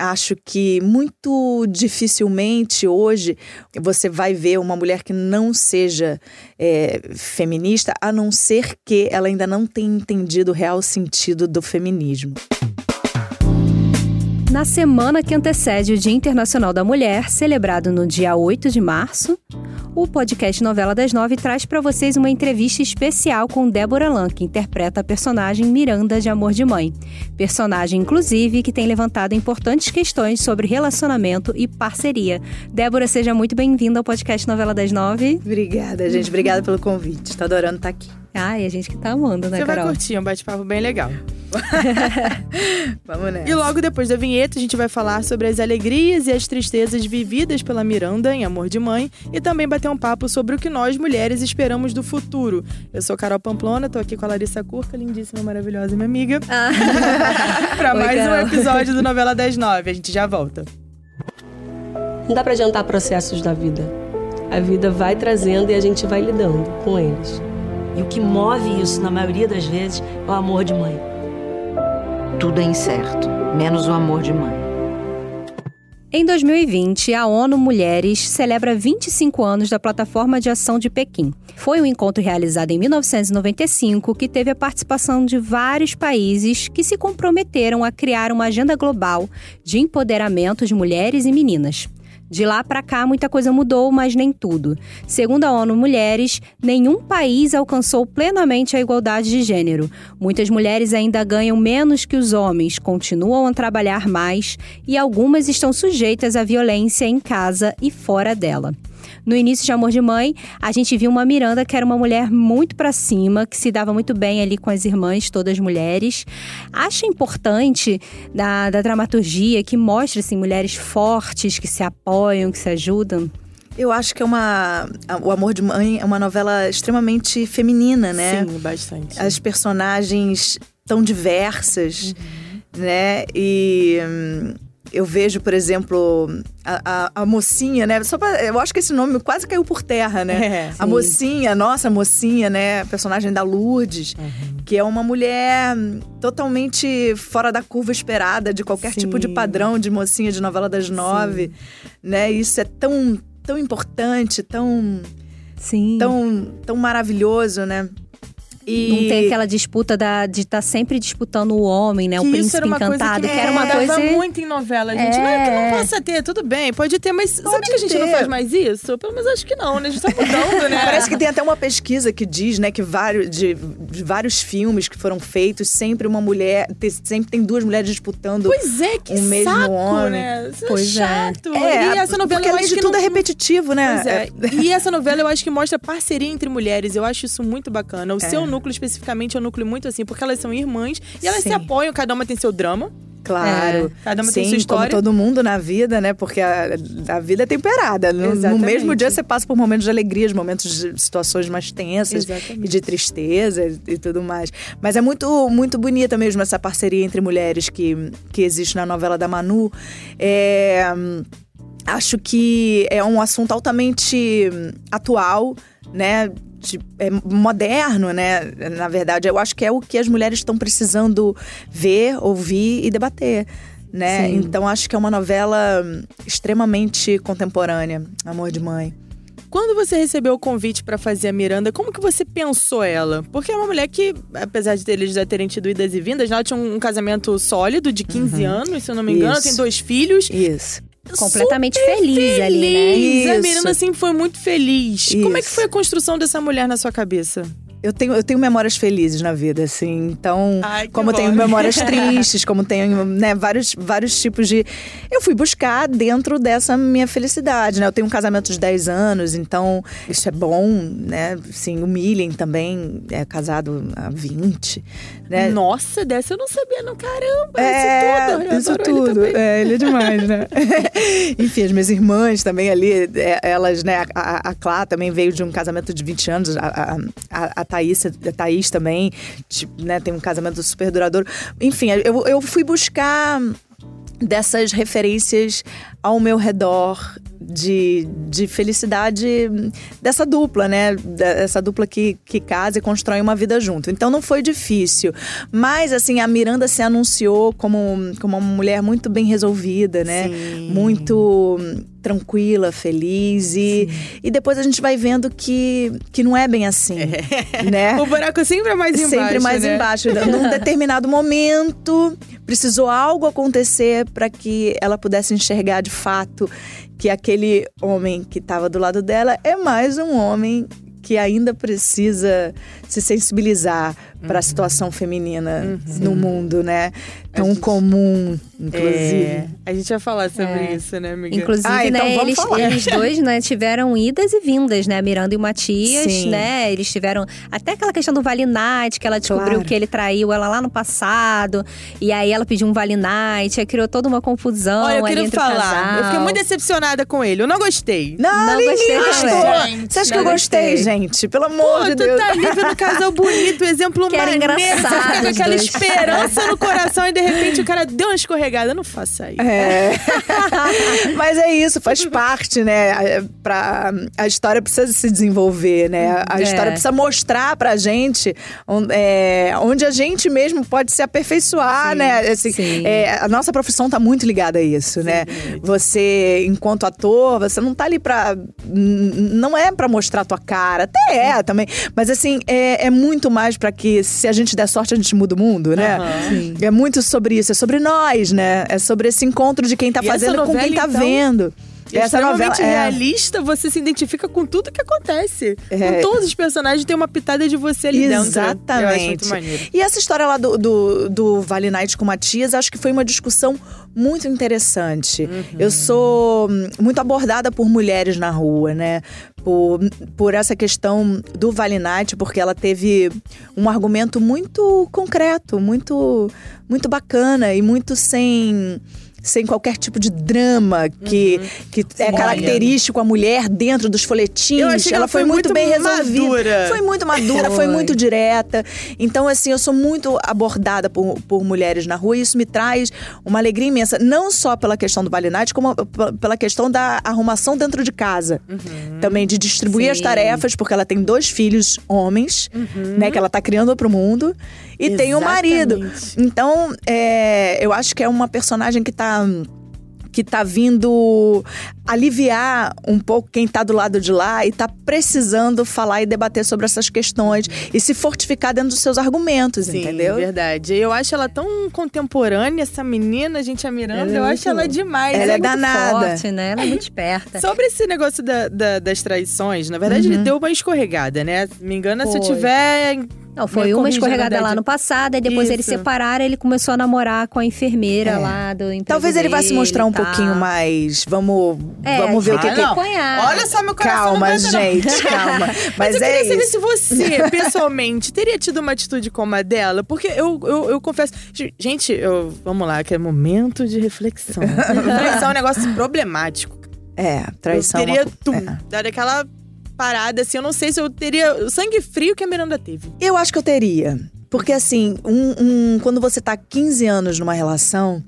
acho que muito dificilmente hoje você vai ver uma mulher que não seja é, feminista, a não ser que ela ainda não tenha entendido o real sentido do feminismo. Na semana que antecede o Dia Internacional da Mulher, celebrado no dia 8 de março, o podcast Novela das Nove traz para vocês uma entrevista especial com Débora Lan, que interpreta a personagem Miranda de Amor de Mãe. Personagem, inclusive, que tem levantado importantes questões sobre relacionamento e parceria. Débora, seja muito bem-vinda ao podcast Novela das Nove. Obrigada, gente. Obrigada pelo convite. Estou adorando estar aqui. Ai, a gente que tá amando, né, Você Carol? vai curtir, é um bate-papo bem legal. Vamos nessa. E logo depois da vinheta, a gente vai falar sobre as alegrias e as tristezas vividas pela Miranda em Amor de Mãe e também bater um papo sobre o que nós, mulheres, esperamos do futuro. Eu sou Carol Pamplona, tô aqui com a Larissa Curca, lindíssima, maravilhosa, minha amiga, Ah. pra Oi, mais um episódio do Novela das Nove. A gente já volta. Não dá pra adiantar processos da vida. A vida vai trazendo e a gente vai lidando com eles. E o que move isso, na maioria das vezes, é o amor de mãe. Tudo é incerto, menos o amor de mãe. Em 2020, a ONU Mulheres celebra 25 anos da Plataforma de Ação de Pequim. Foi um encontro realizado em 1995 que teve a participação de vários países que se comprometeram a criar uma agenda global de empoderamento de mulheres e meninas. De lá para cá, muita coisa mudou, mas nem tudo. Segundo a ONU Mulheres, nenhum país alcançou plenamente a igualdade de gênero. Muitas mulheres ainda ganham menos que os homens, continuam a trabalhar mais e algumas estão sujeitas à violência em casa e fora dela. No início de Amor de Mãe, a gente viu uma Miranda que era uma mulher muito pra cima, que se dava muito bem ali com as irmãs, todas mulheres. Acho importante da, da dramaturgia que mostra assim, mulheres fortes que se apoiam, que se ajudam. Eu acho que é uma. O Amor de Mãe é uma novela extremamente feminina, né? Sim, bastante. As personagens tão diversas, né? E. Eu vejo, por exemplo, a, a- a mocinha, né? Só pra, eu acho que esse nome quase caiu por terra, né? É, a mocinha, nossa mocinha, né? A personagem da Lourdes, que é uma mulher totalmente fora da curva esperada de qualquer tipo de Sim. padrão de mocinha de novela das nove, né? Isso é tão, tão importante, tão, Sim. tão, tão maravilhoso, né? E Não tem aquela disputa da, de estar sempre disputando o homem, né? o Que isso príncipe era uma encantado, coisa que, era uma dava coisa. muito em novela, gente. Não é que não possa ter, tudo bem, pode ter, mas sabe que a gente não faz mais isso? Pelo menos acho que não, né? A gente tá mudando, né? Parece que tem até uma pesquisa que diz, né, que vários, de, de vários filmes que foram feitos, sempre uma mulher, sempre tem duas mulheres disputando. Pois é, que o mesmo saco, homem. né? Isso Pois é. é chato. É, e essa novela porque além de que tudo não... é repetitivo, né? Pois é. E essa novela eu acho que mostra parceria entre mulheres. Eu acho isso muito bacana. O seu núcleo especificamente é um núcleo muito assim, porque elas são irmãs e elas se Sim. apoiam, cada uma tem seu drama. Claro. Cada uma Sim, tem sua história. como todo mundo na vida, né? Porque a, a vida é temperada. No, no mesmo dia você passa por momentos de alegria, momentos de situações mais tensas Exatamente. e de tristeza e tudo mais. Mas é muito, muito bonita mesmo essa parceria entre mulheres que, que existe na novela da Manu. É, acho que é um assunto altamente atual, né? De- é moderno, né? Na verdade, eu acho que é o que as mulheres estão precisando ver, ouvir e debater. Né? Sim. Então acho que é uma novela extremamente contemporânea, Amor de Mãe. Quando você recebeu o convite pra fazer a Miranda, como que você pensou ela? Porque é uma mulher que, apesar de eles já terem tido idas e vindas, ela tinha um, casamento sólido de 15 anos, se eu não me engano, Uhum. Isso. tem dois filhos. Isso. Completamente Super feliz ali, né? feliz. A Isso. Miranda sempre foi muito feliz. Como é que Isso. foi a construção dessa mulher na sua cabeça? Eu tenho, eu tenho memórias felizes na vida, assim. Então, Ai, como eu tenho bom. memórias tristes, como tenho né, vários, vários tipos de. Eu fui buscar dentro dessa minha felicidade, né? Eu tenho um casamento de 10 anos, então isso é bom, né? Sim, o Millen também é casado há 20, né? Nossa, dessa eu não sabia, não. Caramba, É, isso tudo. Isso ele tudo. também. É, ele é demais, né? Enfim, as minhas irmãs também ali, é, elas, né? A, a, a Clá também veio de um casamento de 20 anos, a, a, Thaís, a Thaís também, tipo, né? Tem um casamento super duradouro. Enfim, eu, eu fui buscar dessas referências ao meu redor de, de felicidade dessa dupla, né? Dessa dupla que, que casa e constrói uma vida junto. Então não foi difícil. Mas, assim, a Miranda se anunciou como, como uma mulher muito bem resolvida, né? Sim. Muito tranquila, feliz. E, e depois a gente vai vendo que, que não é bem assim, né? O buraco sempre é mais embaixo. Sempre mais né? embaixo. Num determinado momento, precisou algo acontecer para que ela pudesse enxergar de fato que aquele homem que estava do lado dela é mais um homem que ainda precisa se sensibilizar para a situação feminina no mundo, né? Tão gente- comum, inclusive. É, a gente vai falar sobre É. isso, né, amiga? Inclusive, Ah, então né, vamos eles, eles dois, né, tiveram idas e vindas, né? Miranda e o Matias, Sim. né? Eles tiveram até aquela questão do Vale Night, que ela descobriu Claro. que ele traiu ela lá no passado. E aí ela pediu um Vale Night, aí criou toda uma confusão Olha, eu queria falar. casal. Eu fiquei muito decepcionada com ele. Eu não gostei. Não, Não gostei gostou. Você acha que eu gostei, gostei. gente? Pelo Pô, amor de tu Deus. tá ali vendo um casal bonito, exemplo Que era. Você fica engraçado com aquela dois. esperança no coração e de repente o cara deu uma escorregada. Não faça isso. É. Mas é isso, faz parte, né? A- Pra, a história precisa se desenvolver, né? A É. história precisa mostrar pra gente on- é, onde a gente mesmo pode se aperfeiçoar, né? Assim, sim. é, a nossa profissão tá muito ligada a isso, né? Você, enquanto ator, você não tá ali pra. Não é pra mostrar a tua cara, até é também. Mas assim, é, é muito mais pra que, se a gente der sorte, a gente muda o mundo, né? Aham. É muito sobre isso, é sobre nós, né? É sobre esse encontro de quem tá E fazendo com quem novela, tá então, vendo. Essa novela extremamente é, realista, você se identifica com tudo que acontece. É. Com todos os personagens, tem uma pitada de você ali dentro. Exatamente. muito maneiro. E essa história lá do, do, do Vale Night com o Matias, acho que foi uma discussão muito interessante. Uhum. Eu sou hum, muito abordada por mulheres na rua, né? Por, por essa questão do Vale Night, porque ela teve um argumento muito concreto, muito, muito bacana e muito sem. Sem qualquer tipo de drama que, que é característico a mulher dentro dos folhetins. Eu achei que ela foi muito bem resolvida. madura. Foi muito madura, foi. Foi. muito direta. Então, assim, eu sou muito abordada por, por mulheres na rua e isso me traz uma alegria imensa. Não só pela questão do Vale Night, como pela questão da arrumação dentro de casa. Também de distribuir as Sim. tarefas, porque ela tem dois filhos homens, né? Que ela tá criando pro mundo. E tem o marido. Exatamente. Então, é, eu acho que é uma personagem que tá que tá vindo aliviar um pouco quem tá do lado de lá e tá precisando falar e debater sobre essas questões e se fortificar dentro dos seus argumentos, Sim, entendeu? verdade. Eu acho ela tão contemporânea, essa menina, gente, a Miranda. Ela é eu muito acho ela louca. demais. Ela é muito danada. forte, né? Ela é muito esperta. Sobre esse negócio da- da- das traições, na verdade, ele deu uma escorregada, né? Me engana se eu Foi. tiver. Não, foi uma escorregada lá no passado, e depois eles Isso. separaram, ele começou a namorar com a enfermeira É. lá do Talvez ele vá se mostrar um pouquinho mais. Vamos, É, vamos ver o que, Ah, que não. acompanhar. Olha só, meu coração Calma, gente, calma. Mas, Mas, eu é queria saber isso. se você, pessoalmente, teria tido uma atitude como a dela. Porque eu, eu, eu confesso. Gente, eu, vamos lá, que é momento de reflexão. Traição é um negócio problemático. É, traição. eu teria, é uma- tum, é. dado aquela parada assim. Eu não sei se eu teria o sangue frio que a Miranda teve. Eu acho que eu teria. Porque assim, um, um- quando você tá 15 anos numa relação,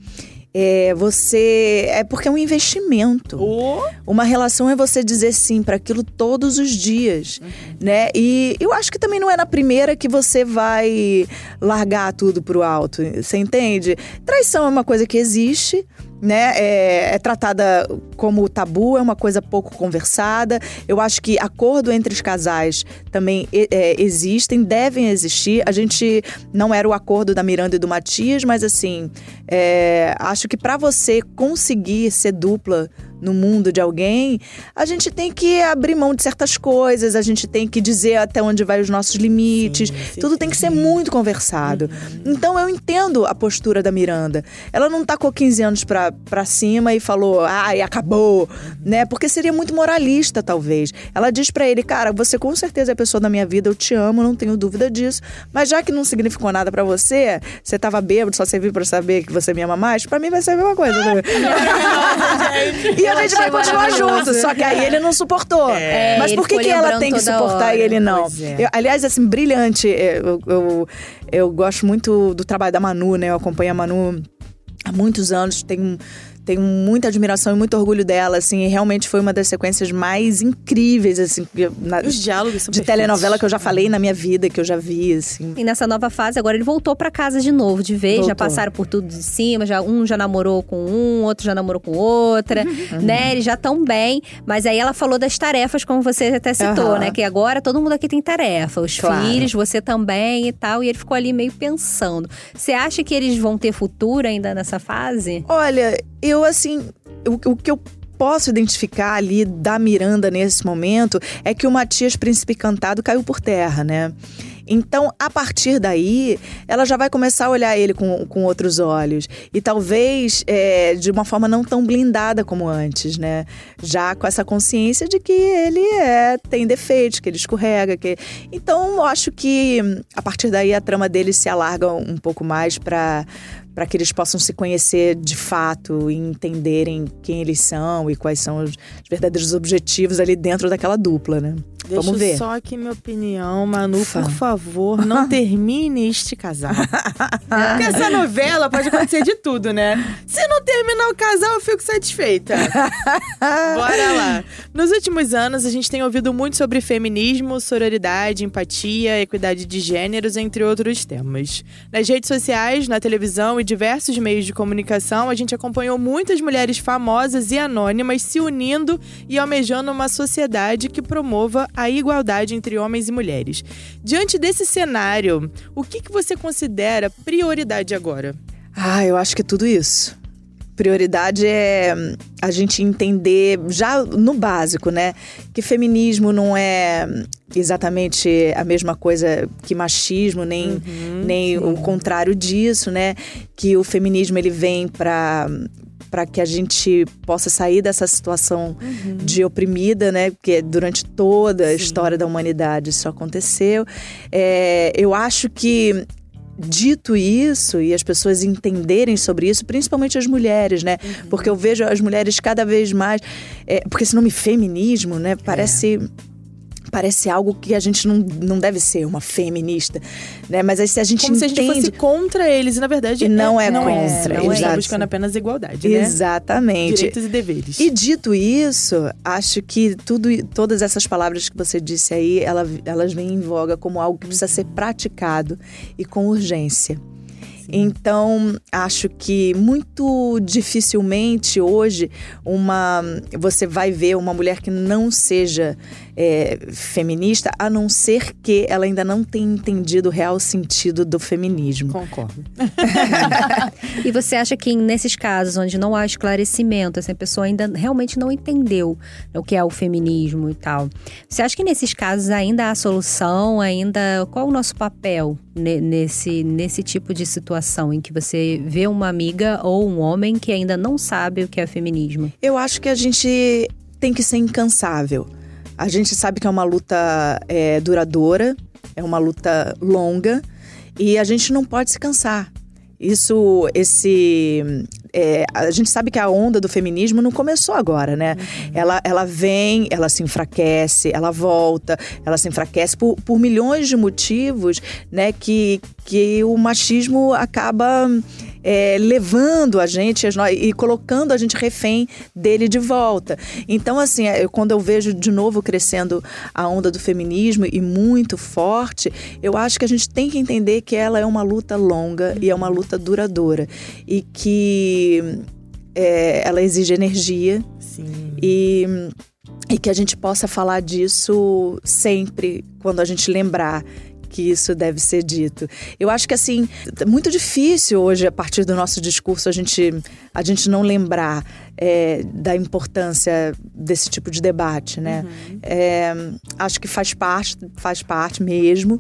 é, você. É porque é um investimento. Ou Uma relação é você dizer sim para aquilo todos os dias, né? E eu acho que também não é na primeira que você vai largar tudo pro alto, você entende? Traição é uma coisa que existe, né? É, é tratada como tabu, é uma coisa pouco conversada. Eu acho que acordo entre os casais também é, existem, devem existir. A gente não era o acordo da Miranda e do Matias, mas assim, é, acho que para você conseguir ser dupla no mundo de alguém, a gente tem que abrir mão de certas coisas, a gente tem que dizer até onde vai os nossos limites. Sim, sim, Tudo tem que ser muito conversado. Então eu entendo a postura da Miranda. Ela não tacou 15 anos pra, pra cima e falou, ai, acabou, né? Porque seria muito moralista, talvez. Ela diz pra ele, cara, você com certeza é a pessoa da minha vida, eu te amo, não tenho dúvida disso. Mas já que não significou nada pra você, você tava bêbado, só serviu pra saber que você me ama mais, pra mim vai ser a mesma coisa. e a gente vai continuar junto, só que aí ele não suportou. É, Mas por que, que ela tem que suportar hora. e ele não? É. Eu- aliás, assim, brilhante. Eu, eu, eu gosto muito do trabalho da Manu, né? Eu acompanho a Manu há muitos anos. Tem, tenho muita admiração e muito orgulho dela, assim, e realmente foi uma das sequências mais incríveis, assim, na- Os diálogos são de perfeitos. telenovela que eu já falei na minha vida, que eu já vi, assim. E nessa nova fase, agora ele voltou pra casa de novo, de vez. Já Voltou. passaram por tudo de cima, já um já namorou com um, outro já namorou com outra, Uhum. né? Eles já estão bem. Mas aí ela falou das tarefas, como você até citou, Aham. né? Que agora todo mundo aqui tem tarefa. Os Claro. filhos, você também e tal. E ele ficou ali meio pensando. Você acha que eles vão ter futuro ainda nessa fase? Olha, eu assim, o, o que eu posso identificar ali da Miranda nesse momento é que o Matias Príncipe Cantado caiu por terra, né? Então, a partir daí, ela já vai começar a olhar ele com, com outros olhos. E talvez é, de uma forma não tão blindada como antes, né? Já com essa consciência de que ele é, tem defeitos, que ele escorrega. Que... Então, acho que a partir daí a trama dele se alarga um pouco mais para para que eles possam se conhecer de fato e entenderem quem eles são e quais são os verdadeiros objetivos ali dentro daquela dupla, né? Deixa Vamos ver. só aqui minha opinião, Manu, por favor, não termine este casal. Porque essa novela pode acontecer de tudo, né? Terminar o casal, eu fico satisfeita. Bora lá. Nos últimos anos, a gente tem ouvido muito sobre feminismo, sororidade, empatia, equidade de gêneros, entre outros temas. Nas redes sociais, na televisão e diversos meios de comunicação, a gente acompanhou muitas mulheres famosas e anônimas se unindo e almejando uma sociedade que promova a igualdade entre homens e mulheres. Diante desse cenário, o que, que você considera prioridade agora? Ah, eu acho que é tudo isso. Prioridade é hum, a gente entender, já no básico, né? Que feminismo não é hum, exatamente a mesma coisa que machismo, nem, nem o contrário disso, né? Que o feminismo ele vem para para que a gente possa sair dessa situação de oprimida, né? Porque durante toda a história da humanidade isso aconteceu. É, eu acho que Dito isso, e as pessoas entenderem sobre isso, principalmente as mulheres, né? Porque eu vejo as mulheres cada vez mais. é, porque esse nome feminismo, né? Parece. Parece algo que a gente não, não deve ser uma feminista, né? Mas aí se a gente Como se a entende. gente fosse contra eles, e na verdade E não é não contra, É, não é. exato. buscando apenas igualdade, né? Exatamente. Direitos e deveres. E dito isso, acho que tudo, todas essas palavras que você disse aí, ela- elas vêm em voga como algo que precisa ser praticado e com urgência. Então, acho que muito dificilmente hoje uma você vai ver uma mulher que não seja é, feminista, a não ser que ela ainda não tenha entendido o real sentido do feminismo. Concordo. E você acha que nesses casos onde não há esclarecimento, essa pessoa ainda realmente não entendeu o que é o feminismo e tal, você acha que nesses casos ainda há solução? Ainda qual é o nosso papel ne- nesse, nesse tipo de situação em que você vê uma amiga ou um homem que ainda não sabe o que é feminismo? Eu acho que a gente tem que ser incansável. A gente sabe que é uma luta é, duradoura, é uma luta longa e a gente não pode se cansar. Isso, esse. é, a gente sabe que a onda do feminismo não começou agora, né? Ela, ela vem, ela se enfraquece, ela volta, ela se enfraquece por, por milhões de motivos, né? Que, que o machismo acaba é, levando a gente e colocando a gente refém dele de volta. Então, assim, eu- quando eu vejo de novo crescendo a onda do feminismo e muito forte, eu acho que a gente tem que entender que ela é uma luta longa e é uma luta duradoura. E que é, ela exige energia Sim. e, e que a gente possa falar disso sempre quando a gente lembrar que isso deve ser dito. Eu acho que assim, é muito difícil hoje, a partir do nosso discurso, a gente, a gente não lembrar é, da importância desse tipo de debate, né? É, acho que faz parte, faz parte mesmo.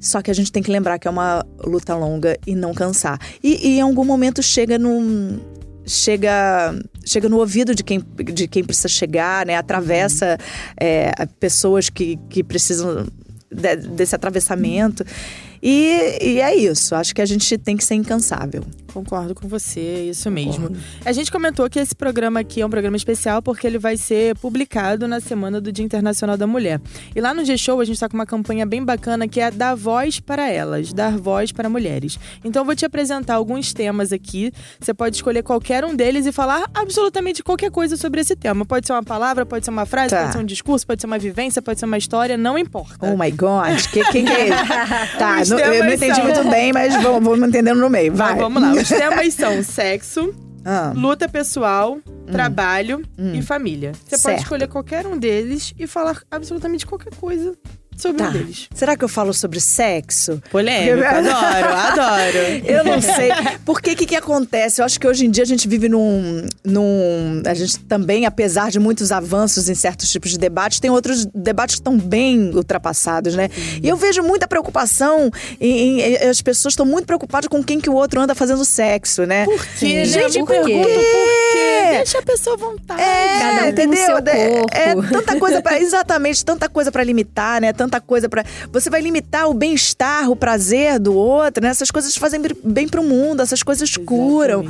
Só que a gente tem que lembrar que é uma luta longa e não cansar. E, e em algum momento chega num, chega chega no ouvido de quem, de quem precisa chegar, né? Atravessa é, pessoas que, que precisam de- desse atravessamento. E, e é isso. Acho que a gente tem que ser incansável. Concordo com você, é isso mesmo. A gente comentou que esse programa aqui é um programa especial porque ele vai ser publicado na semana do Dia Internacional da Mulher. E lá no G-Show a gente está com uma campanha bem bacana que é dar voz para elas, dar voz para mulheres. Então eu vou te apresentar alguns temas aqui. Você pode escolher qualquer um deles e falar absolutamente qualquer coisa sobre esse tema. Pode ser uma palavra, pode ser uma frase, Tá. pode ser um discurso, pode ser uma vivência, pode ser uma história, não importa. Oh my God, que, quem que é ele? tá, não- eu não entendi são- muito bem, mas vamos, vamos entendendo no meio. Vai. Vamos lá. Os temas são sexo, Ah, luta pessoal, trabalho e família. Você Certo. pode escolher qualquer um deles e falar absolutamente qualquer coisa sobre tá. um deles. Será que eu falo sobre sexo? Polêmico, adoro, adoro. Eu não sei. O que, que acontece? Eu acho que hoje em dia a gente vive num, num. A gente também, apesar de muitos avanços em certos tipos de debates, tem outros debates que estão bem ultrapassados, né? E eu vejo muita preocupação em. em- as pessoas estão muito preocupadas com quem que o outro anda fazendo sexo, né? Por quê? Gente, Eu por quê? pergunto por quê. Deixa a pessoa à vontade. É, Cada um entendeu? É- É, tanta coisa para exatamente, tanta coisa pra limitar, né? Tanta coisa pra você vai limitar o bem-estar, o prazer do outro, né? Essas coisas fazem bem pro mundo, essas coisas curam.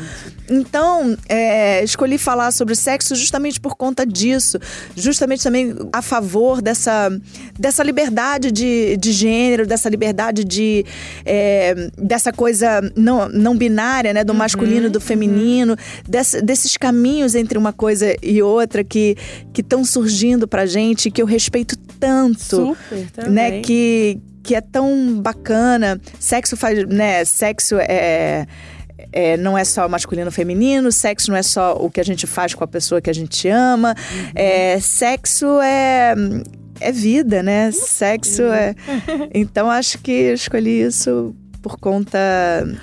Então, é, escolhi falar sobre sexo justamente por conta disso, justamente também a favor dessa, dessa liberdade de, de gênero, dessa liberdade de é, dessa coisa não, não binária, né? Do masculino e do feminino, dessa- desses caminhos entre uma coisa e outra que estão surgindo pra gente, que eu respeito tanto Super, também. né, que, que é tão bacana. Sexo faz, né, sexo é, é, não é só masculino ou feminino, sexo não é só o que a gente faz com a pessoa que a gente ama. É, sexo é é vida, né? Sexo é. Então acho que escolhi isso por conta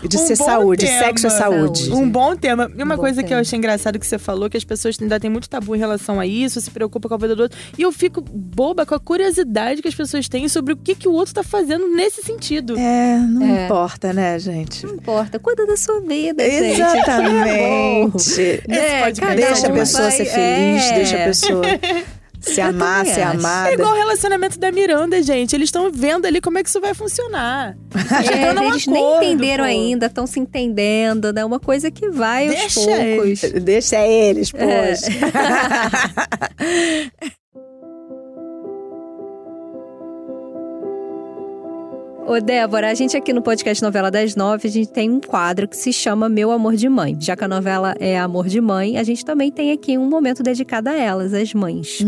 de Um ser saúde. tema. Sexo é saúde. Um bom tema. E uma bom coisa que eu tema. achei engraçado que você falou, que as pessoas ainda têm muito tabu em relação a isso, se preocupa com a vida do outro. E eu fico boba com a curiosidade que as pessoas têm sobre o que, que o outro tá fazendo nesse sentido. É, não É. importa, né, gente? Não importa, cuida da sua vida, gente. Exatamente. Esse podcast cada Deixa a um pessoa vai- ser feliz, é. deixa a pessoa se amar, ser acho. amada. É igual o relacionamento da Miranda, gente. Eles estão vendo ali como é que isso vai funcionar. É, um eles acordo, nem entenderam pô. ainda, estão se entendendo, né? Uma coisa que vai aos Deixa poucos. Deixa eles, É. Ô, Débora, a gente aqui no podcast Novela das Nove, a gente tem um quadro que se chama Meu Amor de Mãe. Já que a novela é Amor de Mãe, a gente também tem aqui um momento dedicado a elas, as mães,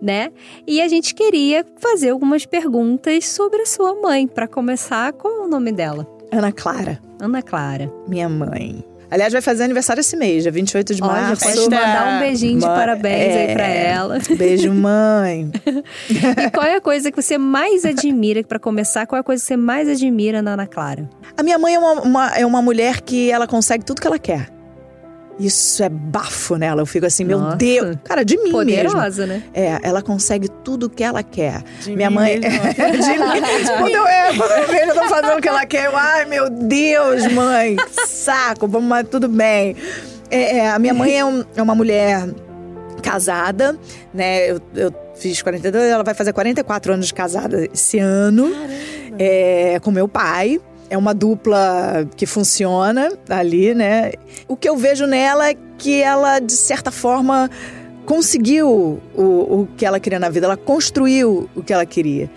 né? E a gente queria fazer algumas perguntas sobre a sua mãe. Pra começar, qual é o nome dela? Ana Clara, Ana Clara. minha mãe. Aliás, vai fazer aniversário esse mês, dia 28 de Olha, março. pode mandar um beijinho de Mãe, parabéns aí pra é. ela. Beijo, mãe. E qual é a coisa que você mais admira, pra começar, qual é a coisa que você mais admira na Ana Clara? A minha mãe é uma, uma- é uma mulher que ela consegue tudo que ela quer. Isso é bafo nela. Eu fico assim, meu Nossa. Deus. Cara, de mim mesmo. Poderosa, né? É, ela consegue tudo o que ela quer. De Minha mim mãe. mesmo. de mim. Quando eu, é, quando eu vejo, eu tô fazendo o que ela quer. Eu, ai, meu Deus, mãe, que saco, vamos, mas tudo bem. É, é, a minha mãe é, um- é uma mulher casada, né? Eu, eu fiz 42, ela vai fazer 44 anos de casada esse ano. É, com meu pai. É uma dupla que funciona ali, né? O que eu vejo nela é que ela, de certa forma, conseguiu o, o que ela queria na vida. Ela construiu o que ela queria.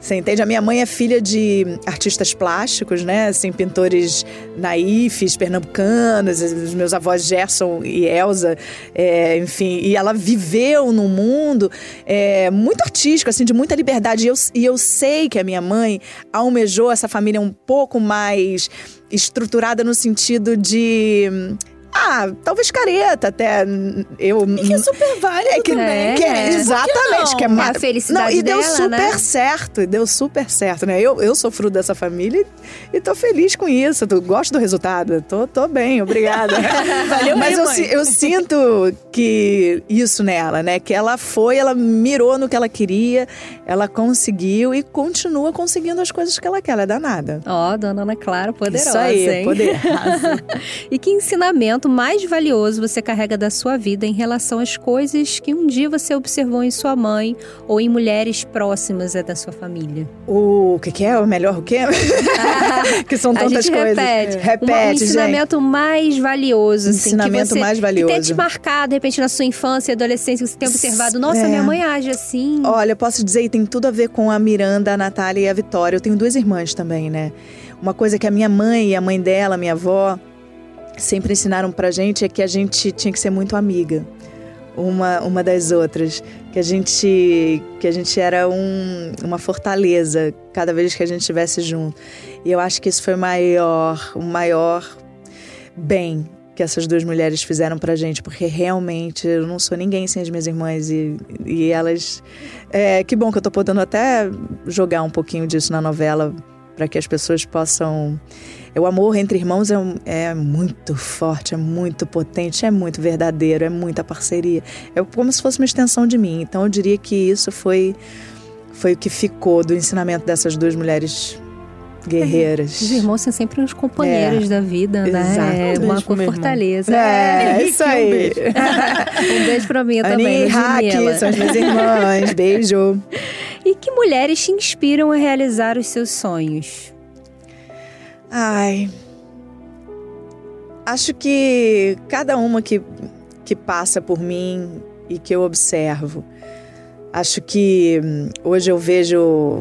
Você entende? A minha mãe é filha de artistas plásticos, né? Assim, pintores naifes, pernambucanos, os meus avós Gerson e Elza, é, enfim. E ela viveu num mundo é, muito artístico, assim, de muita liberdade. E eu, e eu sei que a minha mãe almejou essa família um pouco mais estruturada no sentido de... Ah, talvez careta até. Eu, Que é super válido é que, também. que é- É. exatamente, que que é não? ma- É a felicidade não, e deu dela, super né? certo, e deu super certo, né? Eu, eu sou fruto dessa família e, e tô feliz com isso. Tô, gosto do resultado. Tô, tô bem, obrigada. Valeu Mas aí, eu, eu sinto que isso nela, né? Que ela foi, ela mirou no que ela queria, ela conseguiu e continua conseguindo as coisas que ela quer. Ela é danada. Ó, dona Ana Clara, poderosa, isso aí, hein? poder. E que ensinamento ensinamento mais valioso você carrega da sua vida em relação às coisas que um dia você observou em sua mãe ou em mulheres próximas é da sua família? O que, que é? O melhor o quê? que são tantas a gente coisas. repete. Repete, um gente. ensinamento mais valioso, assim, Ensinamento que você, mais Que tenha valioso. te marcado, de repente, na sua infância e adolescência, que você tenha observado. Nossa, É. minha mãe age assim. Olha, eu posso dizer, e tem tudo a ver com a Miranda, a Natália e a Vitória. Eu tenho duas irmãs também, né? Uma coisa que a minha mãe e a mãe dela, minha avó, sempre ensinaram pra gente é que a gente tinha que ser muito amiga uma, uma das outras. Que a gente, que a gente era um, uma fortaleza cada vez que a gente estivesse junto. E eu acho que isso foi maior, o maior bem que essas duas mulheres fizeram pra gente, porque realmente eu não sou ninguém sem as minhas irmãs e, e elas. É, que bom que eu tô podendo até jogar um pouquinho disso na novela para que as pessoas possam. O amor entre irmãos é, um- é muito forte, é muito potente, é muito verdadeiro, é muita parceria. É como se fosse uma extensão de mim. Então eu diria que isso foi, foi o que ficou do ensinamento dessas duas mulheres guerreiras. Os irmãos são sempre uns companheiros da vida, né? Exato. É Um uma fortaleza. É, Henrique, isso um aí. beijo. Um beijo pra mim também, Aninha e Raque, são as minhas irmãs. Beijo. E que mulheres te inspiram a realizar os seus sonhos? Ai. Acho que cada uma que, que passa por mim e que eu observo. Acho que hum, hoje eu vejo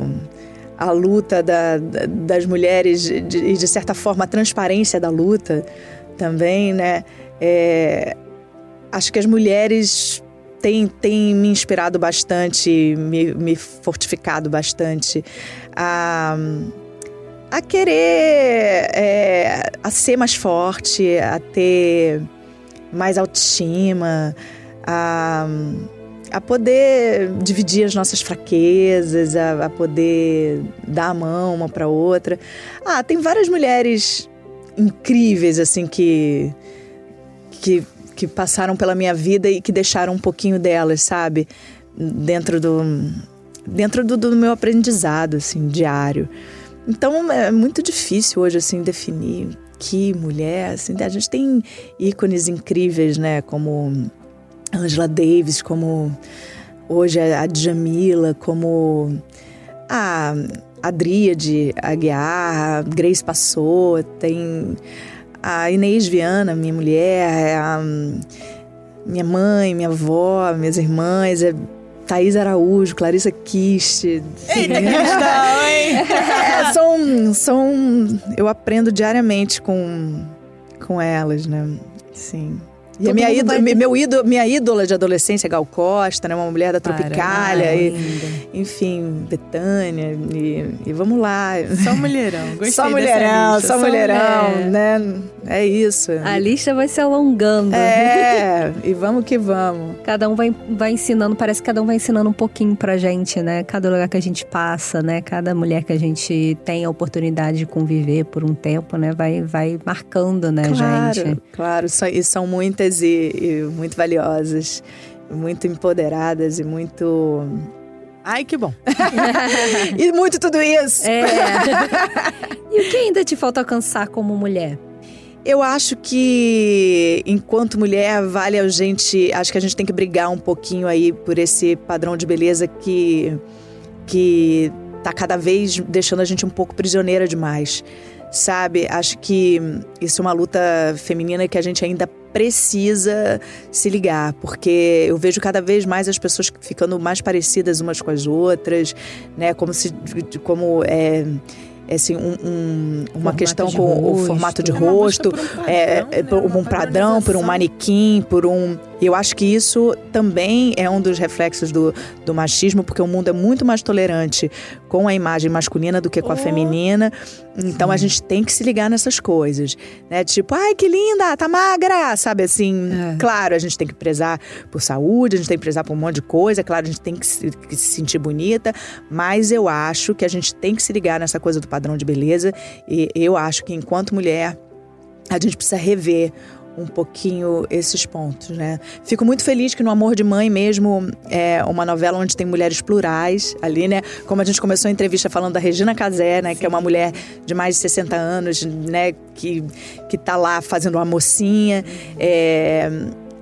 a luta da- da- das mulheres e, de, de certa forma, a transparência da luta também, né? É, acho que as mulheres têm, têm me inspirado bastante, me, me fortificado bastante a, a querer é, a ser mais forte, a ter mais autoestima, a, a poder dividir as nossas fraquezas, a, a poder dar a mão uma para outra. Ah, tem várias mulheres incríveis assim que que que passaram pela minha vida e que deixaram um pouquinho delas, sabe? Dentro do dentro do, do meu aprendizado assim diário. Então é muito difícil hoje assim definir que mulher, assim, a gente tem ícones incríveis, né, como Angela Davis, como hoje a Djamila, como a Adríade Aguiar, a Grace Passou, tem a Inês Viana, minha mulher, a minha mãe, minha avó, minhas irmãs, é Thaís Araújo, Clarissa Kist. Eita, questão, hein? É, são, são. Eu aprendo diariamente com, com elas, né? Sim. E minha, ídola, vai- meu ídolo, minha ídola de adolescência, Gal Costa, né? Uma mulher da Tropicália. E, enfim, Betânia. E, e vamos lá. Só mulherão. Gostei só mulherão, lista. só mulherão, mulher. né? É isso. A lista vai se alongando. É, e vamos que vamos. Cada um vai, vai ensinando, parece que cada um vai ensinando um pouquinho pra gente, né? Cada lugar que a gente passa, né? Cada mulher que a gente tem a oportunidade de conviver por um tempo, né? Vai, vai marcando, né, Claro, gente? claro. São, e são muitas e, e muito valiosas, muito empoderadas e muito. Ai, que bom. e muito tudo isso! É. e o que ainda te falta alcançar como mulher? Eu acho que, enquanto mulher, vale a gente. Acho que a gente tem que brigar um pouquinho aí por esse padrão de beleza que. que tá cada vez deixando a gente um pouco prisioneira demais. Sabe? Acho que isso é uma luta feminina que a gente ainda precisa se ligar, porque eu vejo cada vez mais as pessoas ficando mais parecidas umas com as outras, né? Como se. como é. é assim, um- um- uma Formato questão com o rosto. formato de É rosto, um padrão, é, é, né? por Uma um padrão, por um manequim, por um. E eu acho que isso também é um dos reflexos do, do machismo, porque o mundo é muito mais tolerante com a imagem masculina do que com a Oh. feminina. Então a gente tem que se ligar nessas coisas, né? Tipo, ai que linda, tá magra, sabe assim? É. Claro, a gente tem que prezar por saúde, a gente tem que prezar por um monte de coisa, claro, a gente tem que se, que se sentir bonita, mas eu acho que a gente tem que se ligar nessa coisa do padrão de beleza. E eu acho que enquanto mulher a gente precisa rever um pouquinho esses pontos, né? Fico muito feliz que no Amor de Mãe mesmo é uma novela onde tem mulheres plurais ali, né? Como a gente começou a entrevista falando da Regina Casé, né? Que é uma mulher de mais de 60 anos, né? Que, que tá lá fazendo uma mocinha. É,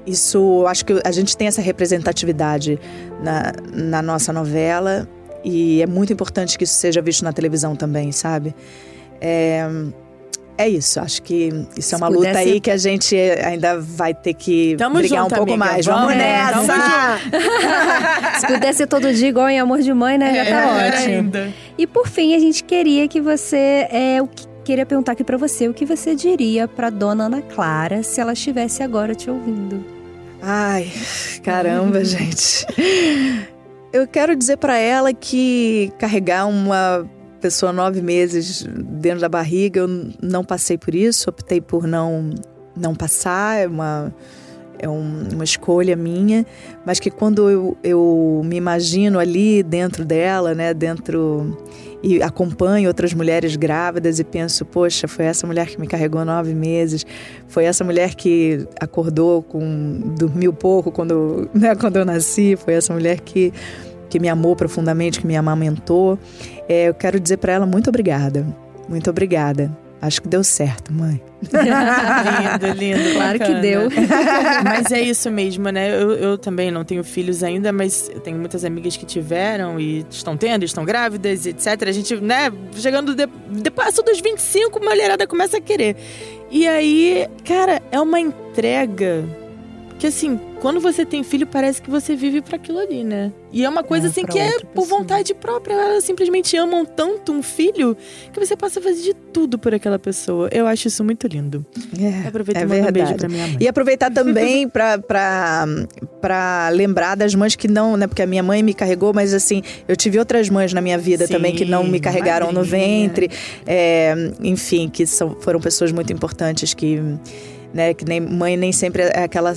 isso, acho que a gente tem essa representatividade na, na nossa novela e é muito importante que isso seja visto na televisão também, sabe? É, é isso, acho que isso é uma luta aí que a gente ainda vai ter que Tamo brigar junto, um pouco amiga. mais. Vamos, Vamos nessa! Se pudesse ser todo dia igual em Amor de Mãe, né? Já tá é, ótimo. Ainda. E por fim, a gente queria que você. É, o que, queria perguntar aqui para você o que você diria para dona Ana Clara se ela estivesse agora te ouvindo. Ai, caramba, gente. Eu quero dizer para ela que carregar uma pessoa nove meses dentro da barriga, eu não passei por isso, optei por não, não passar, é uma, é um, uma escolha minha, mas que quando eu, eu me imagino ali dentro dela, né, dentro e acompanho outras mulheres grávidas e penso, poxa, foi essa mulher que me carregou nove meses, foi essa mulher que acordou com dormiu pouco quando, né, quando eu nasci, foi essa mulher que que me amou profundamente, que me amamentou. É, eu quero dizer para ela muito obrigada. Muito obrigada. Acho que deu certo, mãe. lindo, lindo. Claro bacana. que deu. mas é isso mesmo, né? Eu, eu, também não tenho filhos ainda, mas eu tenho muitas amigas que tiveram e estão tendo, estão grávidas, etc. A gente, né, chegando de, depois dos 25, a mulherada começa a querer. E aí, cara, é uma entrega que assim, quando você tem filho, parece que você vive para aquilo ali, né? E é uma coisa é, assim que é por vontade própria. Elas simplesmente amam tanto um filho que você passa a fazer de tudo por aquela pessoa. Eu acho isso muito lindo. É, Aproveita é e manda um beijo pra minha mãe. E aproveitar também pra, pra, pra lembrar das mães que não, né? Porque a minha mãe me carregou, mas assim, eu tive outras mães na minha vida Sim, também que não me carregaram madrinha. no ventre. É, enfim, que são, foram pessoas muito importantes que. Né, que nem mãe nem sempre é aquela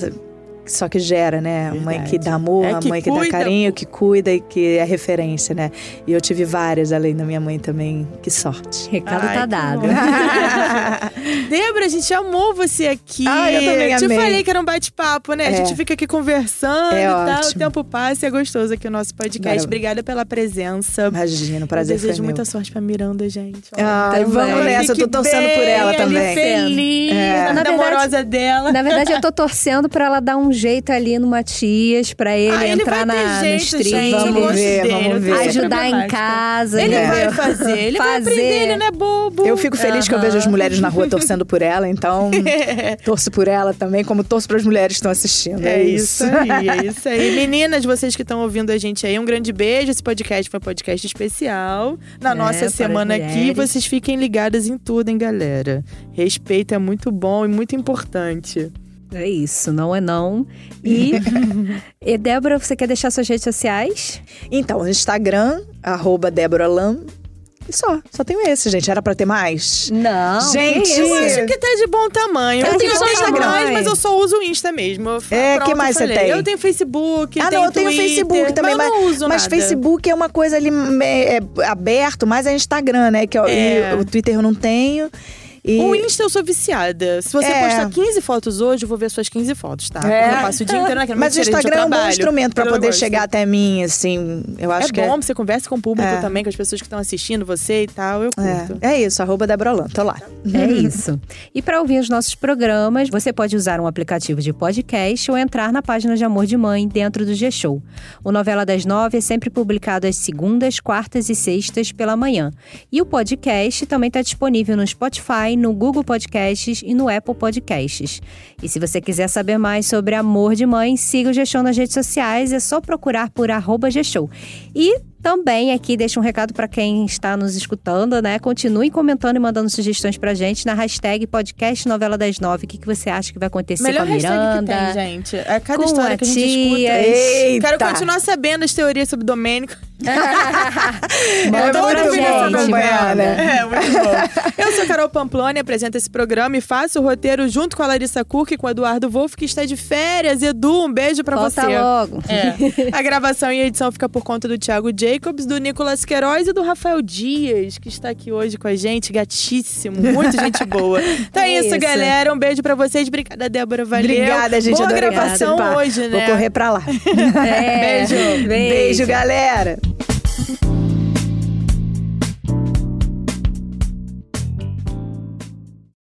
só que gera, né? A mãe que dá amor, é a mãe que cuida. dá carinho, que cuida e que é referência, né? E eu tive várias, além da minha mãe também. Que sorte. Recado Ai, tá dado. Débora, a gente amou você aqui. Ah, eu também amei. Te falei que era um bate-papo, né? É. A gente fica aqui conversando é e tal. Ótimo. O tempo passa e é gostoso aqui o nosso podcast. Obrigada pela presença. Imagina, um prazer eu desejo muita sorte pra Miranda, gente. Ai, vamos nessa. Eu tô torcendo bem, por ela também. Feliz, é. na amorosa dela. Na verdade, eu tô torcendo pra ela dar um jeito ali no Matias pra ele ah, entrar ele na, jeito, no stream. Vamos ver, dele, vamos ver. Ajudar em casa. Ele né? vai fazer, ele fazer. vai aprender, ele não é bobo. Eu fico feliz que eu vejo as mulheres na rua torcendo por ela, então torço por ela também, como torço para as mulheres que estão assistindo. É, é isso. isso aí, é isso aí. Meninas, vocês que estão ouvindo a gente aí, um grande beijo. Esse podcast foi um podcast especial. Na é, nossa semana aqui, vocês fiquem ligadas em tudo, hein, galera. Respeito é muito bom e muito importante. É isso, não é não. E, e Débora, você quer deixar suas redes sociais? Então, Instagram, arroba Débora Lam. E só, só tenho esse, gente. Era pra ter mais? Não. Gente, eu acho que tá de bom tamanho. Eu, eu tenho só Instagram, mais, mas eu só uso o Insta mesmo. É, o que mais você tem? Eu tenho Facebook, ah, tenho não, eu tenho Twitter, Facebook também, mas, mas, não uso mas nada. Facebook é uma coisa ali é, é, aberto, mas é Instagram, né? Que eu, é. o Twitter eu não tenho. E... O Insta eu sou viciada. Se você é. postar 15 fotos hoje, eu vou ver suas 15 fotos, tá? É. Eu passo o dia inteiro naquela Mas o Instagram é um bom instrumento para poder chegar até mim, assim. Eu acho é que bom, é... você conversa com o público é. também, com as pessoas que estão assistindo você e tal. Eu curto. É, é isso, arroba Débora tô lá. É isso. E para ouvir os nossos programas, você pode usar um aplicativo de podcast ou entrar na página de Amor de Mãe dentro do G-Show. O Novela das Nove é sempre publicado às segundas, quartas e sextas pela manhã. E o podcast também está disponível no Spotify, no Google Podcast Podcasts e no Apple Podcasts. E se você quiser saber mais sobre amor de mãe, siga o G-Show nas redes sociais, é só procurar por arroba G-Show. E também aqui deixa um recado para quem está nos escutando, né? Continue comentando e mandando sugestões pra gente na hashtag podcast novela das nove. O que, que você acha que vai acontecer Melhor com a Miranda? Que tem, gente. É cada história que a gente escuta. Eita. Quero continuar sabendo as teorias sobre Domênico. Manda É, pra muito gente, acompanhar, né? É, muito bom. Eu sou Carol Pamploni, apresento esse programa e faço o roteiro junto com a Larissa Kurk e com o Eduardo Wolff, que está de férias. Edu, um beijo pra Volta você. logo. É. A gravação e a edição fica por conta do Thiago Jacobs, do Nicolas Queiroz e do Rafael Dias, que está aqui hoje com a gente, gatíssimo, muito gente boa. Então é, É isso, isso. galera. Um beijo pra vocês. Obrigada, Débora. Valeu. Obrigada, gente. Boa adorei gravação participar. hoje, né? Vou correr pra lá. É, Beijo. Beijo, galera.